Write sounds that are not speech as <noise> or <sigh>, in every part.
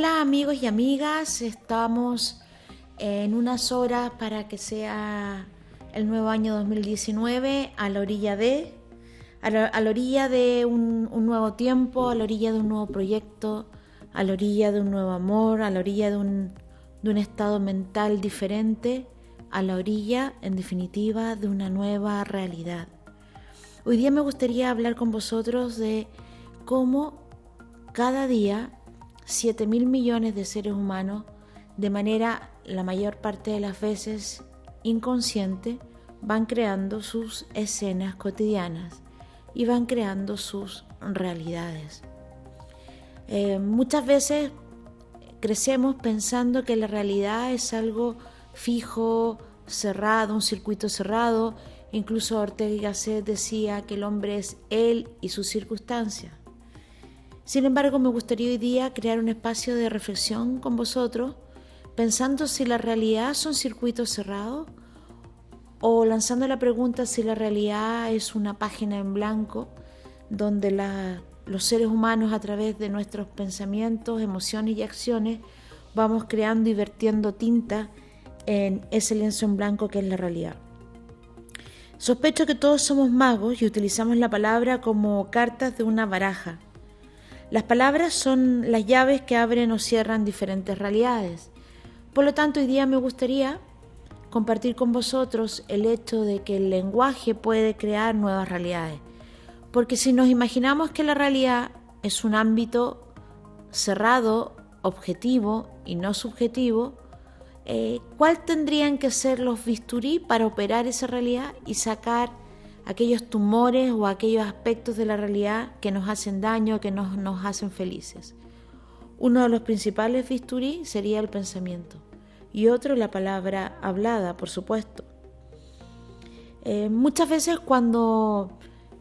Hola amigos y amigas, estamos en unas horas para que sea el nuevo año 2019 a la orilla de, a la, orilla de un, nuevo tiempo, a la orilla de un nuevo proyecto, a la orilla de un nuevo amor, a la orilla de un, de un estado mental diferente, a la orilla, en definitiva, de una nueva realidad. Hoy día me gustaría hablar con vosotros de cómo cada día 7 mil millones de seres humanos, de manera la mayor parte de las veces inconsciente, van creando sus escenas cotidianas y van creando sus realidades. Eh, muchas veces crecemos pensando que la realidad es algo fijo, cerrado, un circuito cerrado. Incluso Ortega y Gasset decía que el hombre es él y sus circunstancias. Sin embargo, me gustaría hoy día crear un espacio de reflexión con vosotros, pensando si la realidad son circuitos cerrados o lanzando la pregunta si la realidad es una página en blanco donde los seres humanos a través de nuestros pensamientos, emociones y acciones vamos creando y vertiendo tinta en ese lienzo en blanco que es la realidad. Sospecho que todos somos magos y utilizamos la palabra como cartas de una baraja las palabras son las llaves que abren o cierran diferentes realidades. Por lo tanto, hoy día me gustaría compartir con vosotros el hecho de que el lenguaje puede crear nuevas realidades. Porque si nos imaginamos que la realidad es un ámbito cerrado, objetivo y no subjetivo, eh, ¿cuál tendrían que ser los bisturí para operar esa realidad y sacar aquellos tumores o aquellos aspectos de la realidad que nos hacen daño, que nos, hacen felices. Uno de los principales bisturí sería el pensamiento y otro la palabra hablada, por supuesto. Eh, muchas veces cuando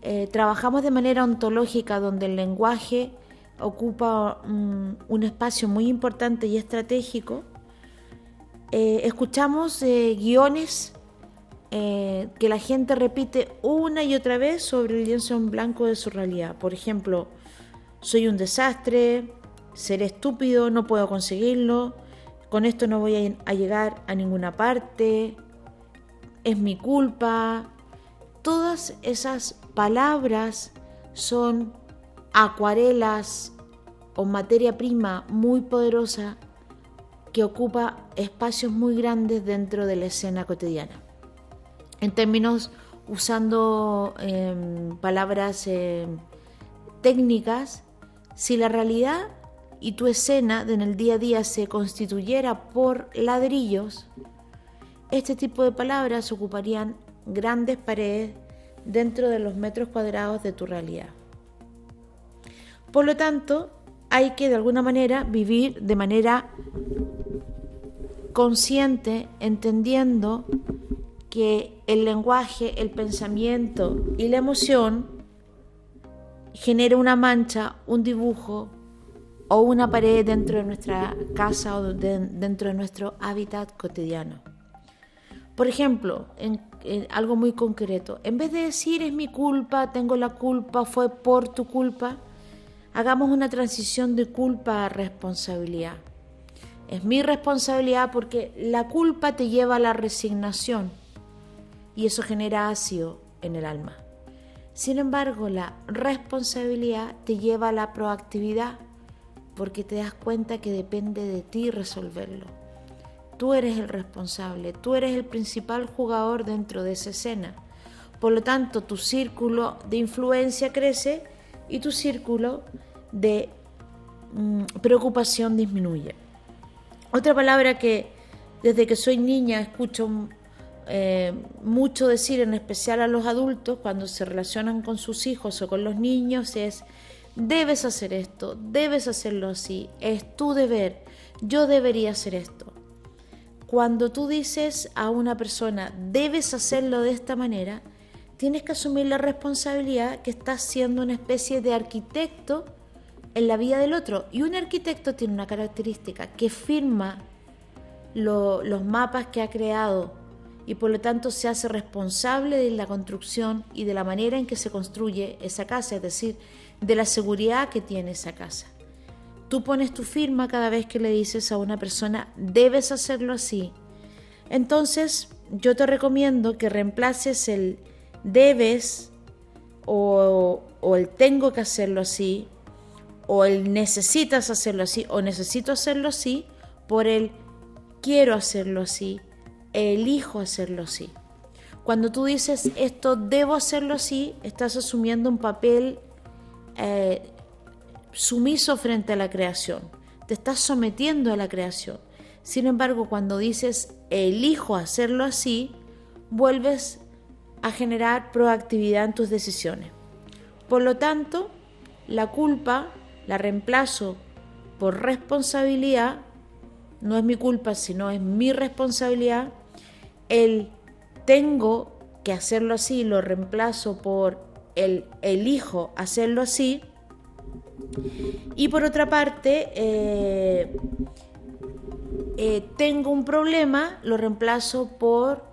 eh, trabajamos de manera ontológica, donde el lenguaje ocupa un espacio muy importante y estratégico, eh, escuchamos guiones eh, que la gente repite una y otra vez sobre el lienzo en blanco de su realidad. Por ejemplo, soy un desastre, seré estúpido, no puedo conseguirlo, con esto no voy a llegar a ninguna parte, es mi culpa. Todas esas palabras son acuarelas o materia prima muy poderosa que ocupa espacios muy grandes dentro de la escena cotidiana en términos usando em, palabras em, técnicas, si la realidad y tu escena en el día a día se constituyera por ladrillos, este tipo de palabras ocuparían grandes paredes dentro de los metros cuadrados de tu realidad. Por lo tanto, hay que de alguna manera vivir de manera consciente, entendiendo que el lenguaje, el pensamiento y la emoción genera una mancha, un dibujo o una pared dentro de nuestra casa o dentro de nuestro hábitat cotidiano. Por ejemplo, en, algo muy concreto, en vez de decir es mi culpa, tengo la culpa, fue por tu culpa, hagamos una transición de culpa a responsabilidad. Es mi responsabilidad porque la culpa te lleva a la resignación y eso genera ácido en el alma. Sin embargo, la responsabilidad te lleva a la proactividad porque te das cuenta que depende de ti resolverlo. Tú eres el responsable, tú eres el principal jugador dentro de esa escena. Por lo tanto, tu círculo de influencia crece y tu círculo de mm, preocupación disminuye. Otra palabra que desde que soy niña escucho eh, mucho decir, en especial a los adultos, cuando se relacionan con sus hijos o con los niños, es, debes hacer esto, debes hacerlo así, es tu deber, yo debería hacer esto. Cuando tú dices a una persona, debes hacerlo de esta manera, tienes que asumir la responsabilidad que estás siendo una especie de arquitecto en la vida del otro. Y un arquitecto tiene una característica que firma los mapas que ha creado y por lo tanto se hace responsable de la construcción y de la manera en que se construye esa casa, es decir, de la seguridad que tiene esa casa. tú pones tu firma cada vez que le dices a una persona, debes hacerlo así. Entonces, yo te recomiendo que reemplaces el debes o, el tengo que hacerlo así, o el necesitas hacerlo así, o necesito hacerlo así, por el quiero hacerlo así, elijo hacerlo así. Cuando tú dices esto debo hacerlo así, estás asumiendo un papel eh, sumiso frente a la creación. Te estás sometiendo a la creación. Sin embargo, cuando dices elijo hacerlo así, vuelves a generar proactividad en tus decisiones. Por lo tanto, la culpa la reemplazo por responsabilidad, no es mi culpa, sino es mi responsabilidad. El tengo que hacerlo así, lo reemplazo por el elijo hacerlo así. Y por otra parte, eh, eh, tengo un problema, lo reemplazo por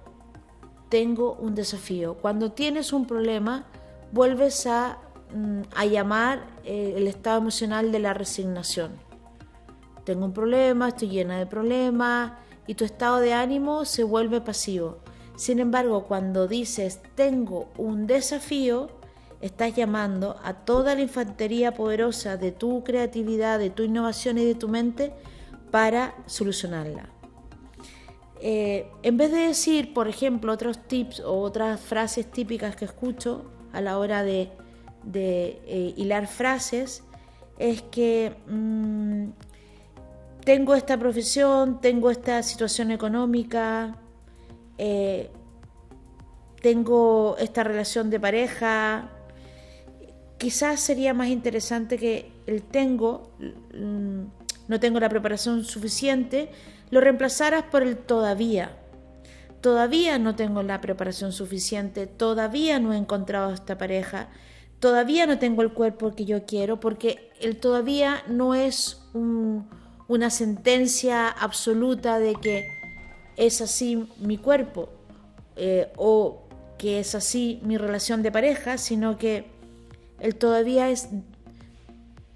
tengo un desafío. Cuando tienes un problema, vuelves a, mm, a llamar eh, el estado emocional de la resignación. Tengo un problema, estoy llena de problemas y tu estado de ánimo se vuelve pasivo. Sin embargo, cuando dices tengo un desafío, estás llamando a toda la infantería poderosa de tu creatividad, de tu innovación y de tu mente para solucionarla. Eh, en vez de decir, por ejemplo, otros tips o otras frases típicas que escucho a la hora de, eh, hilar frases, es que mm, tengo esta profesión, tengo esta situación económica, eh, tengo esta relación de pareja, quizás sería más interesante que el tengo, mm, no tengo la preparación suficiente, lo reemplazaras por el todavía. Todavía no tengo la preparación suficiente, todavía no he encontrado esta pareja, todavía no tengo el cuerpo que yo quiero, porque el todavía no es una sentencia absoluta de que es así mi cuerpo eh, o que es así mi relación de pareja, sino que él todavía es...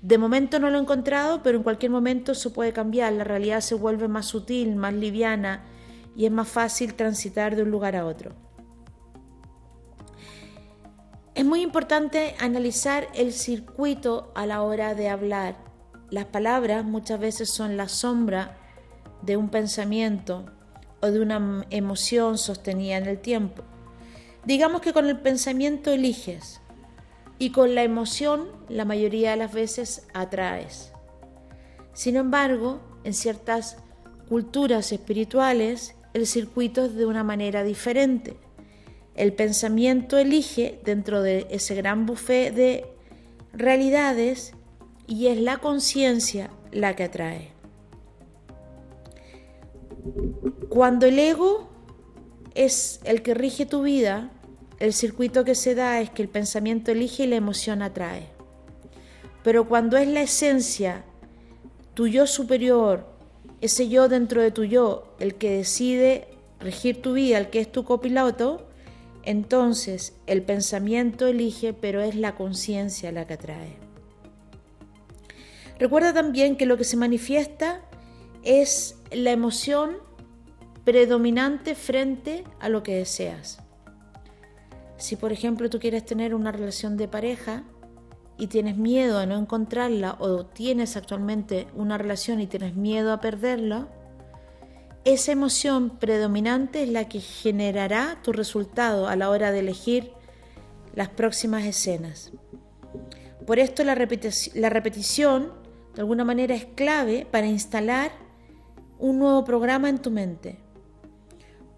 De momento no lo he encontrado, pero en cualquier momento se puede cambiar, la realidad se vuelve más sutil, más liviana y es más fácil transitar de un lugar a otro. Es muy importante analizar el circuito a la hora de hablar. Las palabras muchas veces son la sombra de un pensamiento o de una emoción sostenida en el tiempo. Digamos que con el pensamiento eliges y con la emoción la mayoría de las veces atraes. Sin embargo, en ciertas culturas espirituales el circuito es de una manera diferente. El pensamiento elige dentro de ese gran buffet de realidades y es la conciencia la que atrae. Cuando el ego es el que rige tu vida, el circuito que se da es que el pensamiento elige y la emoción atrae. Pero cuando es la esencia, tu yo superior, ese yo dentro de tu yo, el que decide regir tu vida, el que es tu copiloto, entonces el pensamiento elige, pero es la conciencia la que atrae. Recuerda también que lo que se manifiesta es la emoción predominante frente a lo que deseas. Si por ejemplo tú quieres tener una relación de pareja y tienes miedo a no encontrarla o tienes actualmente una relación y tienes miedo a perderla, esa emoción predominante es la que generará tu resultado a la hora de elegir las próximas escenas. Por esto la, repetición de alguna manera es clave para instalar un nuevo programa en tu mente.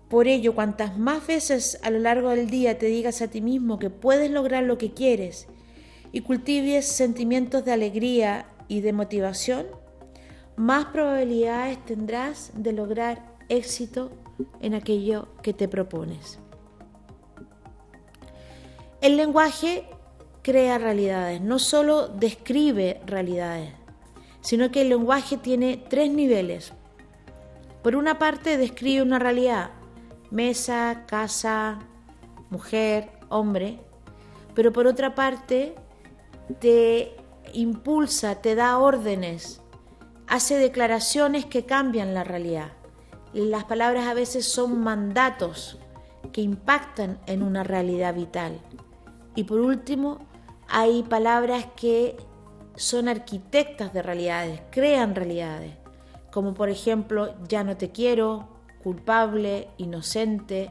Por ello, cuantas más veces a lo largo del día te digas a ti mismo que puedes lograr lo que quieres y cultives sentimientos de alegría y de motivación, más probabilidades tendrás de lograr éxito en aquello que te propones. El lenguaje crea realidades, no solo describe realidades, sino que el lenguaje tiene tres niveles. Por una parte describe una realidad, mesa, casa, mujer, hombre, pero por otra parte te impulsa, te da órdenes hace declaraciones que cambian la realidad. Las palabras a veces son mandatos que impactan en una realidad vital. Y por último, hay palabras que son arquitectas de realidades, crean realidades, como por ejemplo, ya no te quiero, culpable, inocente,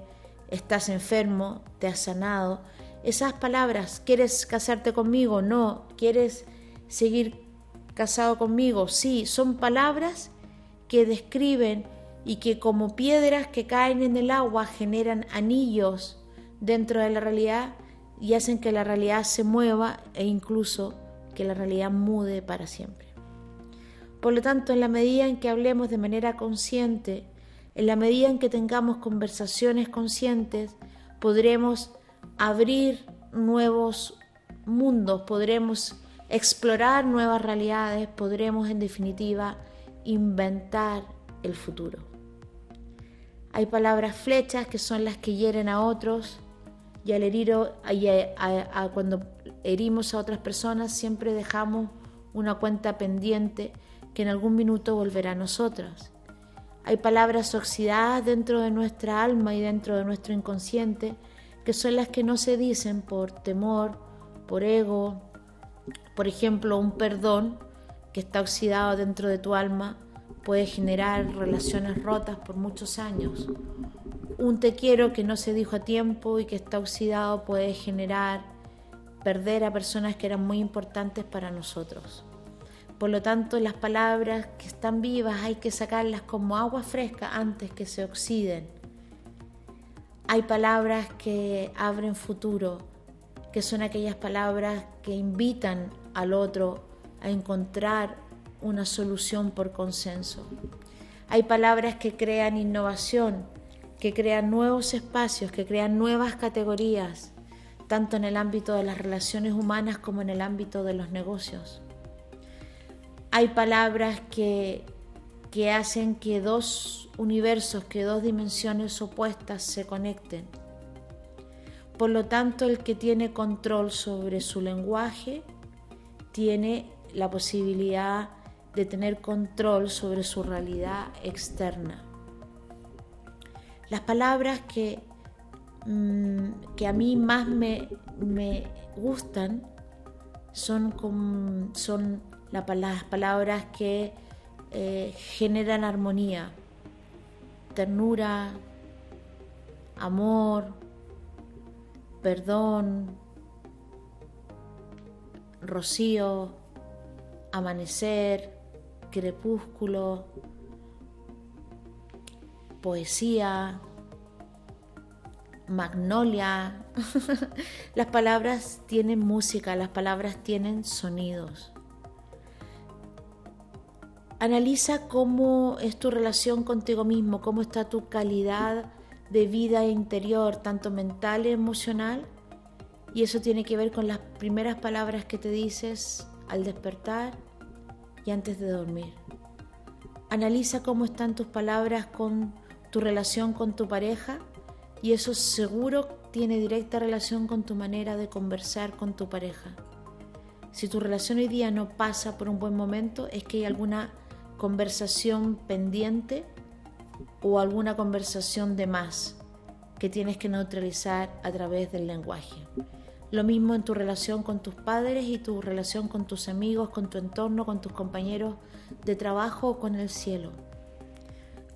estás enfermo, te has sanado. Esas palabras, ¿quieres casarte conmigo? No, ¿quieres seguir casado conmigo? Sí, son palabras que describen y que como piedras que caen en el agua generan anillos dentro de la realidad y hacen que la realidad se mueva e incluso que la realidad mude para siempre. Por lo tanto, en la medida en que hablemos de manera consciente, en la medida en que tengamos conversaciones conscientes, podremos abrir nuevos mundos, podremos explorar nuevas realidades, podremos en definitiva inventar el futuro. Hay palabras flechas que son las que hieren a otros y al herir cuando herimos a otras personas siempre dejamos una cuenta pendiente que en algún minuto volverá a nosotras. Hay palabras oxidadas dentro de nuestra alma y dentro de nuestro inconsciente que son las que no se dicen por temor, por ego. Por ejemplo, un perdón que está oxidado dentro de tu alma puede generar relaciones rotas por muchos años. Un te quiero que no se dijo a tiempo y que está oxidado puede generar perder a personas que eran muy importantes para nosotros. Por lo tanto, las palabras que están vivas hay que sacarlas como agua fresca antes que se oxiden. Hay palabras que abren futuro, que son aquellas palabras que invitan al otro a encontrar una solución por consenso. Hay palabras que crean innovación, que crean nuevos espacios, que crean nuevas categorías, tanto en el ámbito de las relaciones humanas como en el ámbito de los negocios. Hay palabras que, que hacen que dos universos, que dos dimensiones opuestas se conecten. Por lo tanto, el que tiene control sobre su lenguaje tiene la posibilidad de tener control sobre su realidad externa. Las palabras que, mm, que a mí más me, me gustan son, son las palabras que eh, generan armonía, ternura, amor, perdón, rocío, amanecer, crepúsculo, poesía, magnolia. <laughs> las palabras tienen música, las palabras tienen sonidos. Analiza cómo es tu relación contigo mismo, cómo está tu calidad de vida interior, tanto mental y emocional. Y eso tiene que ver con las primeras palabras que te dices al despertar y antes de dormir. Analiza cómo están tus palabras con tu relación con tu pareja y eso seguro tiene directa relación con tu manera de conversar con tu pareja. Si tu relación hoy día no pasa por un buen momento, es que hay alguna conversación pendiente o alguna conversación de más que tienes que neutralizar a través del lenguaje. Lo mismo en tu relación con tus padres y tu relación con tus amigos, con tu entorno, con tus compañeros de trabajo o con el cielo.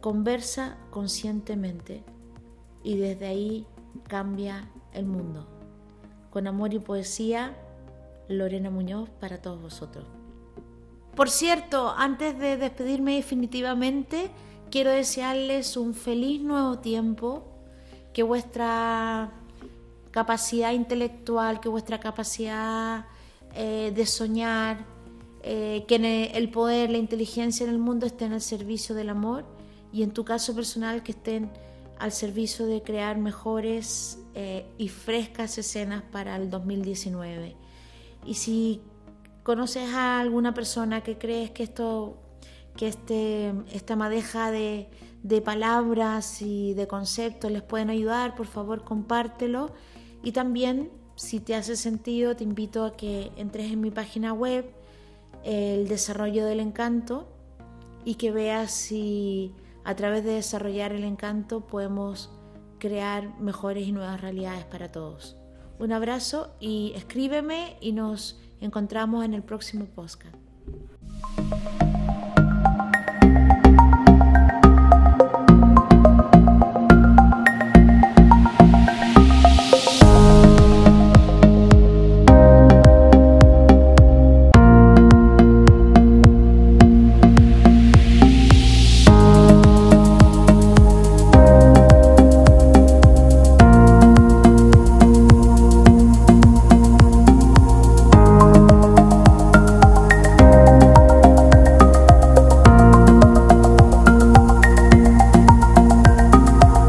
Conversa conscientemente y desde ahí cambia el mundo. Con amor y poesía, Lorena Muñoz para todos vosotros. Por cierto, antes de despedirme definitivamente, quiero desearles un feliz nuevo tiempo, que vuestra capacidad intelectual, que vuestra capacidad eh, de soñar, eh, que el poder, la inteligencia en el mundo estén al servicio del amor y en tu caso personal que estén al servicio de crear mejores eh, y frescas escenas para el 2019. Y si conoces a alguna persona que crees que esto, que este, esta madeja de, de palabras y de conceptos les pueden ayudar, por favor compártelo. Y también, si te hace sentido, te invito a que entres en mi página web, El Desarrollo del Encanto, y que veas si a través de desarrollar el encanto podemos crear mejores y nuevas realidades para todos. Un abrazo y escríbeme y nos encontramos en el próximo podcast.